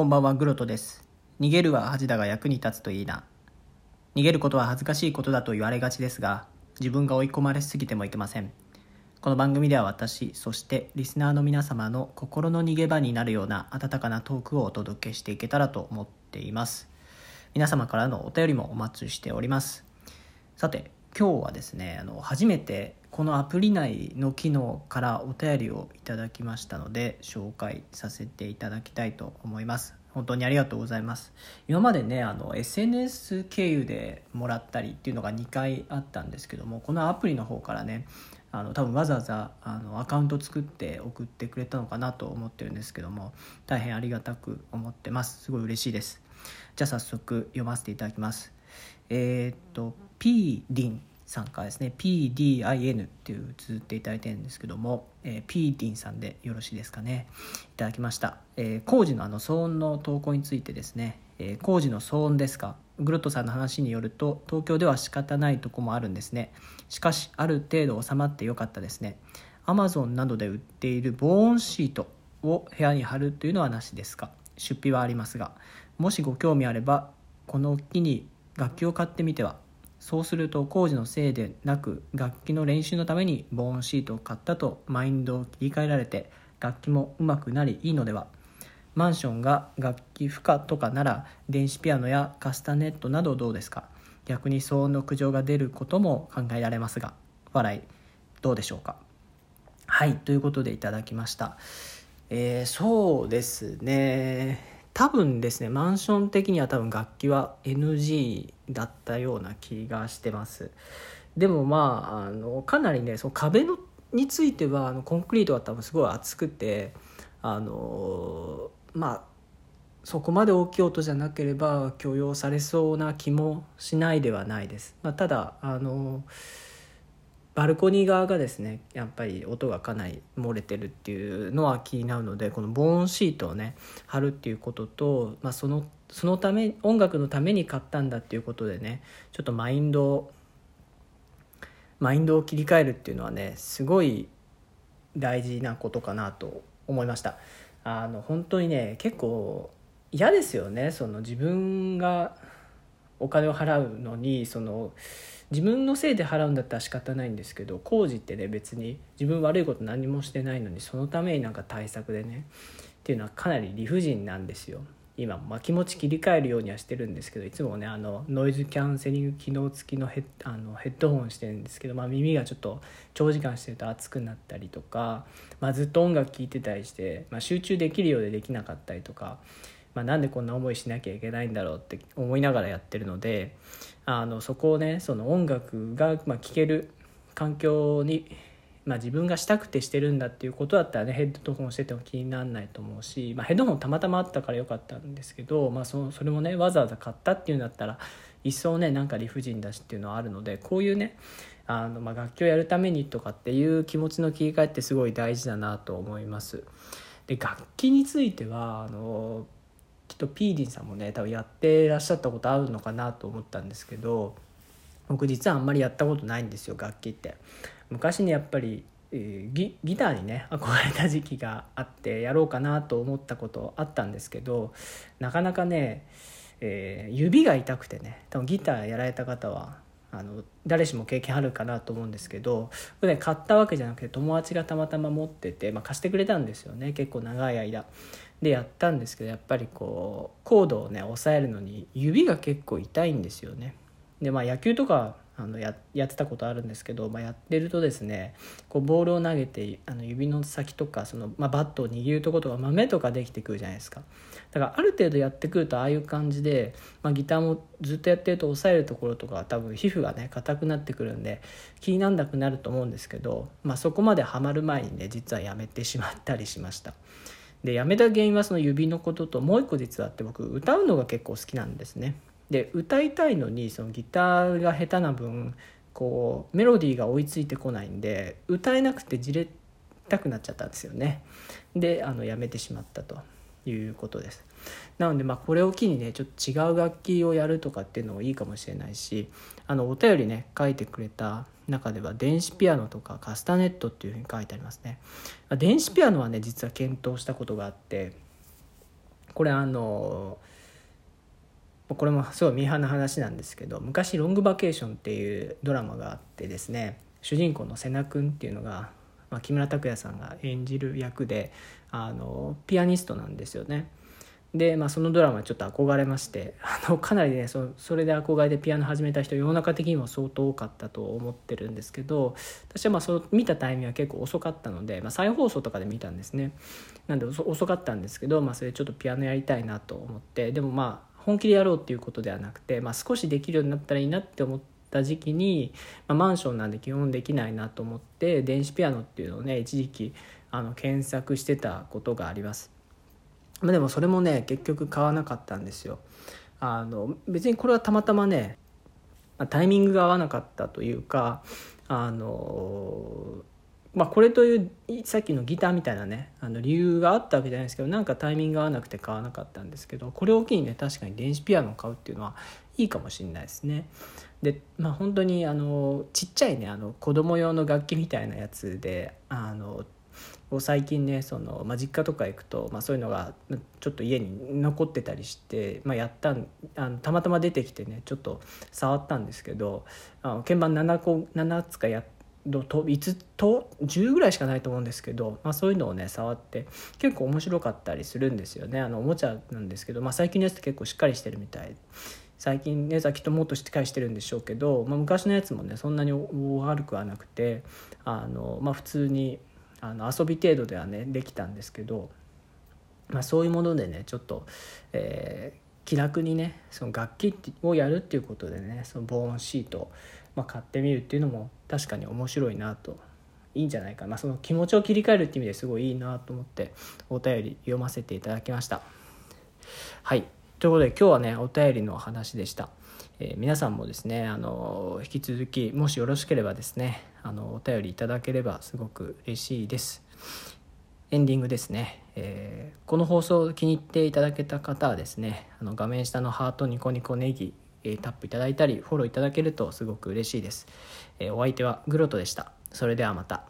こんばんは、グロトです。逃げるは恥だが役に立つといいな。逃げることは恥ずかしいことだと言われがちですが、自分が追い込まれすぎてもいけません。この番組では私、そしてリスナーの皆様の心の逃げ場になるような温かなトークをお届けしていけたらと思っています。皆様からのお便りもお待ちしております。さて、今日はですね、あの初めてこのアプリ内の機能からお便りをいただきましたので紹介させていただきたいと思います。本当にありがとうございます。今までねあの SNS 経由でもらったりっていうのが2回あったんですけどもこのアプリの方からねあの多分わざわざあのアカウント作って送ってくれたのかなと思ってるんですけども大変ありがたく思ってます。すごい嬉しいです。じゃあ早速読ませていただきます。えーっと P リン。さんからですね PDIN っていう綴っていただいてるんですけども、えー、P リンさんでよろしいですかね。いただきました、えー、工事のあの騒音の投稿についてですね、えー、工事の騒音ですかグロットさんの話によると東京では仕方ないとこもあるんですね。しかしある程度収まってよかったですね。Amazon などで売っている防音シートを部屋に貼るというのはなしですか。出費はありますがもしご興味あればこの機に楽器を買ってみてはそうすると工事のせいでなく楽器の練習のために防音シートを買ったとマインドを切り替えられて楽器も上手くなりいいのでは。マンションが楽器不可とかなら電子ピアノやカスタネットなどどうですか？逆に騒音の苦情が出ることも考えられますが。笑いどうでしょうか？はいということでいただきました。えー、そうですね。多分ですねマンション的には多分楽器は NG だったような気がしてます。でもまああのかなりねその壁のについてはあのコンクリートは多分すごい厚くてあのまあそこまで大きい音じゃなければ許容されそうな気もしないではないです、まあ、ただあのバルコニー側がですねやっぱり音がかなり漏れてるっていうのは気になるのでこの防音シートをね貼るっていうことと、まあ、そのそのため音楽のために買ったんだっていうことでねちょっとマインドをマインドを切り替えるっていうのはねすごい大事なことかなと思いました。あの本当にね結構嫌ですよねその自分がお金を払うのにその自分のせいで払うんだったら仕方ないんですけど工事ってね別に自分悪いこと何もしてないのにそのためになんか対策でねっていうのはかなり理不尽なんですよ今、まあ、気持ち切り替えるようにはしてるんですけどいつもねあのノイズキャンセリング機能付きのヘッあのヘッドホンしてるんですけど、まあ、耳がちょっと長時間してると熱くなったりとか、まあ、ずっと音楽聴いてたりして、ま、集中できるようでできなかったりとか。まあ、なんでこんな思いしなきゃいけないんだろうって思いながらやってるのであのそこをねその音楽がまあ聴ける環境に、まあ、自分がしたくてしてるんだっていうことだったらねヘッドホンしてても気にならないと思うし、まあ、ヘッドホンたまたまあったからよかったんですけど、まあ、そそれもねわざわざ買ったっていうんだったら一層ねなんか理不尽だしっていうのはあるのでこういうねあの、まあ、楽器をやるためにとかっていう気持ちの切り替えってすごい大事だなと思います。で楽器についてはあのとピーディさんもね多分やってらっしゃったことあるのかなと思ったんですけど僕実はあんまりやったことないんですよ楽器って。昔にやっぱり、ギギターにね憧れた時期があってやろうかなと思ったことあったんですけどなかなかね、えー、指が痛くてね多分ギターやられた方はあの誰しも経験あるかなと思うんですけどこれ、ね、買ったわけじゃなくて友達がたまたま持ってて、まあ、貸してくれたんですよね結構長い間。でやったんですけどやっぱりこうコードをね押さえるのに指が結構痛いんですよね。でまあ野球とかあのややってたことあるんですけど、まあ、やってるとですねこうボールを投げてあの指の先とかその、まあ、バットを握るとことか豆とかできてくるじゃないですかだからある程度やってくるとああいう感じで、まあ、ギターもずっとやってると押さえるところとか多分皮膚がね硬くなってくるんで気になんなくなると思うんですけど、まあ、そこまではまる前にね実はやめてしまったりしました。でやめた原因はその指のことともう一個実はあって僕歌うのが結構好きなんですね。で歌いたいのにそのギターが下手な分こうメロディーが追いついてこないんで歌えなくてじれたくなっちゃったんですよね。であのやめてしまったということです。なのでまあこれを機にねちょっと違う楽器をやるとかっていうのもいいかもしれないしあのお便りね書いてくれた中では電子ピアノとかカスタネットっていうふうに書いてありますね。電子ピアノはね実は検討したことがあってこれあのこれもすごいミーハーな話なんですけど昔「ロングバケーション」っていうドラマがあってですね主人公の瀬名君っていうのが、まあ、木村拓哉さんが演じる役であのピアニストなんですよね。で、まあ、そのドラマちょっと憧れましてあのかなりねそそれで憧れてピアノ始めた人世の中的にも相当多かったと思ってるんですけど私はまあその見たタイミングは結構遅かったので、まあ、再放送とかで見たんですねなんで遅かったんですけど、まあ、それちょっとピアノやりたいなと思ってでもまあ本気でやろうっていうことではなくて、まあ、少しできるようになったらいいなって思ってた時期に、まあ、マンションなんで基本できないなと思って電子ピアノっていうのをね一時期あの検索してたことがあります。までもそれもね結局買わなかったんですよ。あの別にこれはたまたまねタイミングが合わなかったというかあのまあこれというさっきのギターみたいなねあの理由があったわけじゃないですけどなんかタイミング合わなくて買わなかったんですけどこれを機にね確かに電子ピアノを買うっていうのはいいかもしれないですね。でまあ本当にあのちっちゃいねあの子供用の楽器みたいなやつであの最近ねその、まあ、実家とか行くと、まあ、そういうのがちょっと家に残ってたりして、まあ、やったあのたまたま出てきてねちょっと触ったんですけどあの鍵盤7個7つかやってと5と10ぐらいしかないと思うんですけど、まあ、そういうのをね触って結構面白かったりするんですよね。あのおもちゃなんですけど、まあ、最近のやつって結構しっかりしてるみたい。最近ねきっともっとしっかりしてるんでしょうけど、まあ、昔のやつもねそんなに悪くはなくてあの、まあ、普通にあの遊び程度ではねできたんですけど、まあ、そういうものでねちょっと、えー、気楽にねその楽器をやるっていうことでねその防音シート、まあ、買ってみるっていうのも確かに面白いなといいんじゃないかな、まあ、その気持ちを切り替えるっていう意味ですごいいいなと思ってお便り読ませていただきました。はいということで今日はねお便りの話でした。えー、皆さんもですねあの引き続きもしよろしければですねあのお便りいただければすごく嬉しいですエンディングですね、えー、この放送を気に入っていただけた方はですねあの画面下のハートニコニコネギ、えー、タップいただいたりフォローいただけるとすごく嬉しいです、えお相手はグロトでした。それではまた。